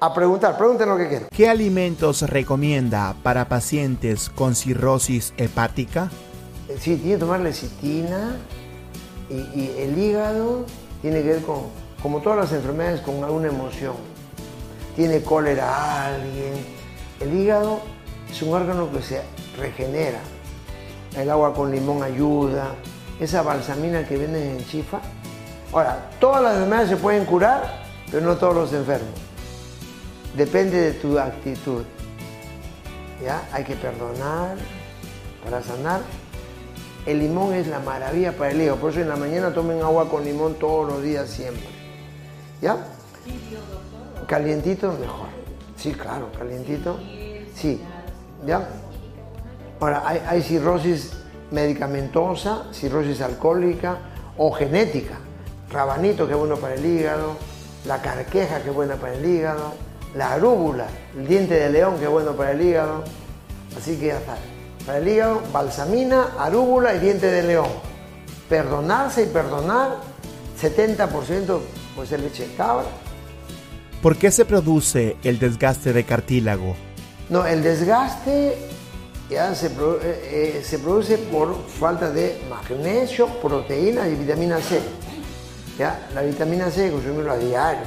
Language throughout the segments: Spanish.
a preguntar, pregunten lo que quieran. ¿Qué alimentos recomienda para pacientes con cirrosis hepática? Eh, Sí, tiene que tomar lecitina y, y el hígado tiene que ver con, como todas las enfermedades, con alguna emoción. Tiene cólera alguien. El hígado es un órgano que se regenera. El agua con limón ayuda. Esa balsamina que venden en Chifa. Ahora, todas las enfermedades se pueden curar, pero no todos los enfermos. Depende de tu actitud. ¿Ya? Hay que perdonar para sanar. El limón es la maravilla para el hígado. Por eso en la mañana tomen agua con limón todos los días siempre. ¿Ya? Calientito mejor. Sí, claro, calientito. Sí. ¿Ya? Ahora, hay, hay cirrosis medicamentosa, cirrosis alcohólica o genética. Rabanito, que es bueno para el hígado. La carqueja, que es buena para el hígado. La arúgula, el diente de león, que es bueno para el hígado. Así que ya está. Para el hígado, balsamina, arúgula y diente de león. Perdonarse y perdonar, 70% puede ser leche de cabra. ¿Por qué se produce el desgaste de cartílago? No, el desgaste ya se, eh, eh, se produce por falta de magnesio, proteínas y vitamina C. ¿Ya? La vitamina C consumirlo a diario.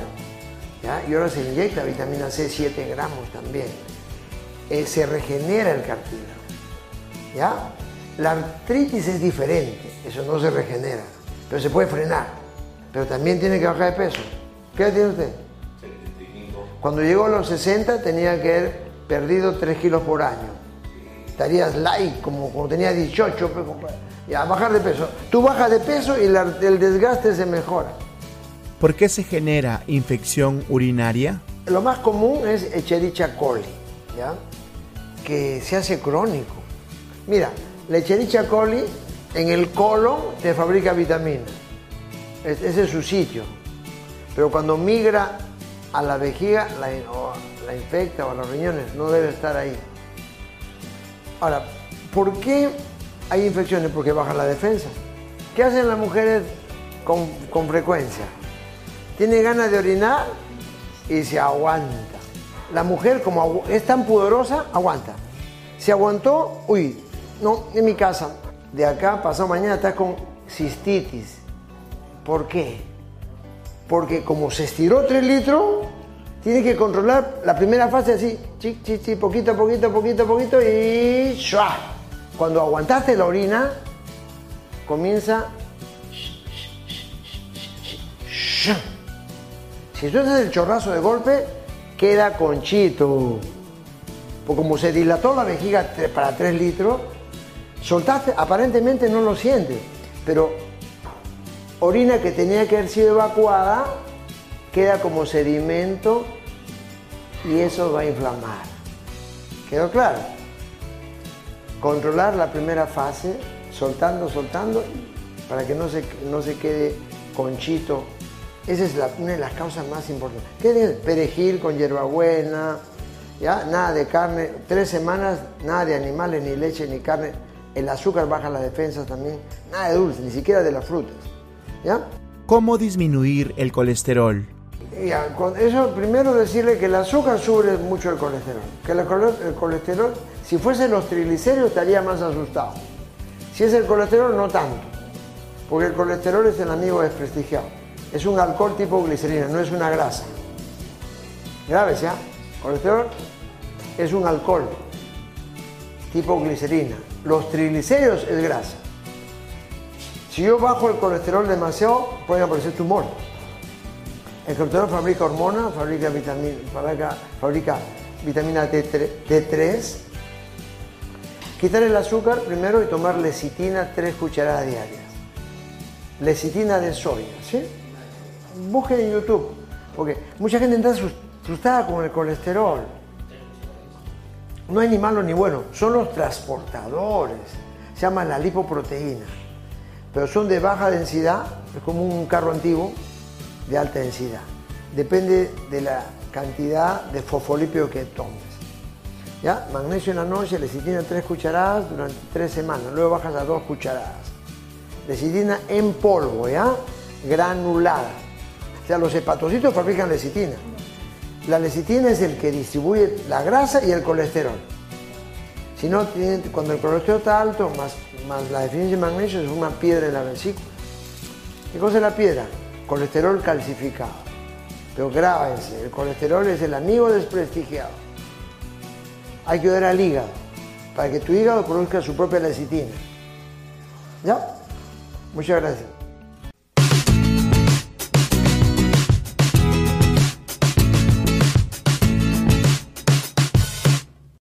¿Ya? Y ahora se inyecta vitamina C 7 gramos también. Eh, se regenera el cartílago. ¿ya? La artritis es diferente, eso no se regenera, pero se puede frenar. Pero también tiene que bajar de peso. ¿Qué edad tiene usted? Cuando llegó a los 60 tenía que haber perdido 3 kilos por año. Estarías light, como cuando tenía 18, pues, compadre. ya bajar de peso. Tú bajas de peso y la- el desgaste se mejora. ¿Por qué se genera infección urinaria? Lo más común es Echerichia coli, ¿ya? que se hace crónico. Mira, la Echerichia coli en el colon te fabrica vitamina. Es- Ese es su sitio. Pero cuando migra a la vejiga, la, la infecta o a los riñones, no debe estar ahí. Ahora, ¿por qué hay infecciones? Porque baja la defensa. ¿Qué hacen las mujeres con, con frecuencia? Tiene ganas de orinar y se aguanta. La mujer, como es tan pudorosa, aguanta. Se aguantó, uy, no, en mi casa. De acá, pasado mañana, estás con cistitis. ¿Por qué? Porque como se estiró 3 litros, tiene que controlar la primera fase así, chi, chi, chi, poquito, poquito, poquito, poquito y ¡shua! Cuando aguantaste la orina, comienza Si tú haces el chorrazo de golpe, queda conchito. Porque como se dilató la vejiga para 3 litros, soltaste, aparentemente no lo sientes, pero orina que tenía que haber sido evacuada queda como sedimento y eso va a inflamar. ¿Quedó claro? Controlar la primera fase, soltando, soltando, para que no se, no se quede conchito. Esa es la- una de las causas más importantes. ¿Qué tienes? Perejil con hierbabuena, ¿ya? Nada de carne. Tres semanas, nada de animales, ni leche, ni carne. El azúcar baja las defensas también. Nada de dulce, ni siquiera de las frutas. ¿Ya? ¿Cómo disminuir el colesterol? Ya, con eso primero decirle que el azúcar sube mucho el colesterol. Que el, el colesterol, si fuesen los triglicéridos estaría más asustado. Si es el colesterol, no tanto. Porque el colesterol es el amigo desprestigiado. Es un alcohol tipo glicerina, no es una grasa. Graves, ¿ya? Colesterol es un alcohol tipo glicerina. Los triglicéridos es grasa. Si yo bajo el colesterol demasiado, pueden aparecer tumores. El colesterol fabrica hormonas, fabrica vitamina, fabrica, fabrica vitamina D3, D3. Quitar el azúcar primero y tomar lecitina 3 cucharadas diarias. Lecitina de soya, ¿sí? Busquen en YouTube, porque mucha gente está asus- asustada con el colesterol. No hay ni malo ni bueno, son los transportadores. Se llama la lipoproteína. Pero son de baja densidad, es como un carro antiguo de alta densidad. Depende de la cantidad de fosfolípido que tomes. ¿Ya? Magnesio en la noche, lecitina 3 cucharadas durante 3 semanas, luego bajas a 2 cucharadas. Lecitina en polvo, ¿ya? Granulada. O sea, los hepatocitos fabrican lecitina. La lecitina es el que distribuye la grasa y el colesterol. Si no, cuando el colesterol está alto, más, más la deficiencia de magnesio, es una piedra en la vesícula. ¿Qué cosa es la piedra? Colesterol calcificado. Pero grábense, el colesterol es el amigo desprestigiado. Hay que ver al hígado, para que tu hígado produzca su propia lecitina. ¿Ya? Muchas gracias.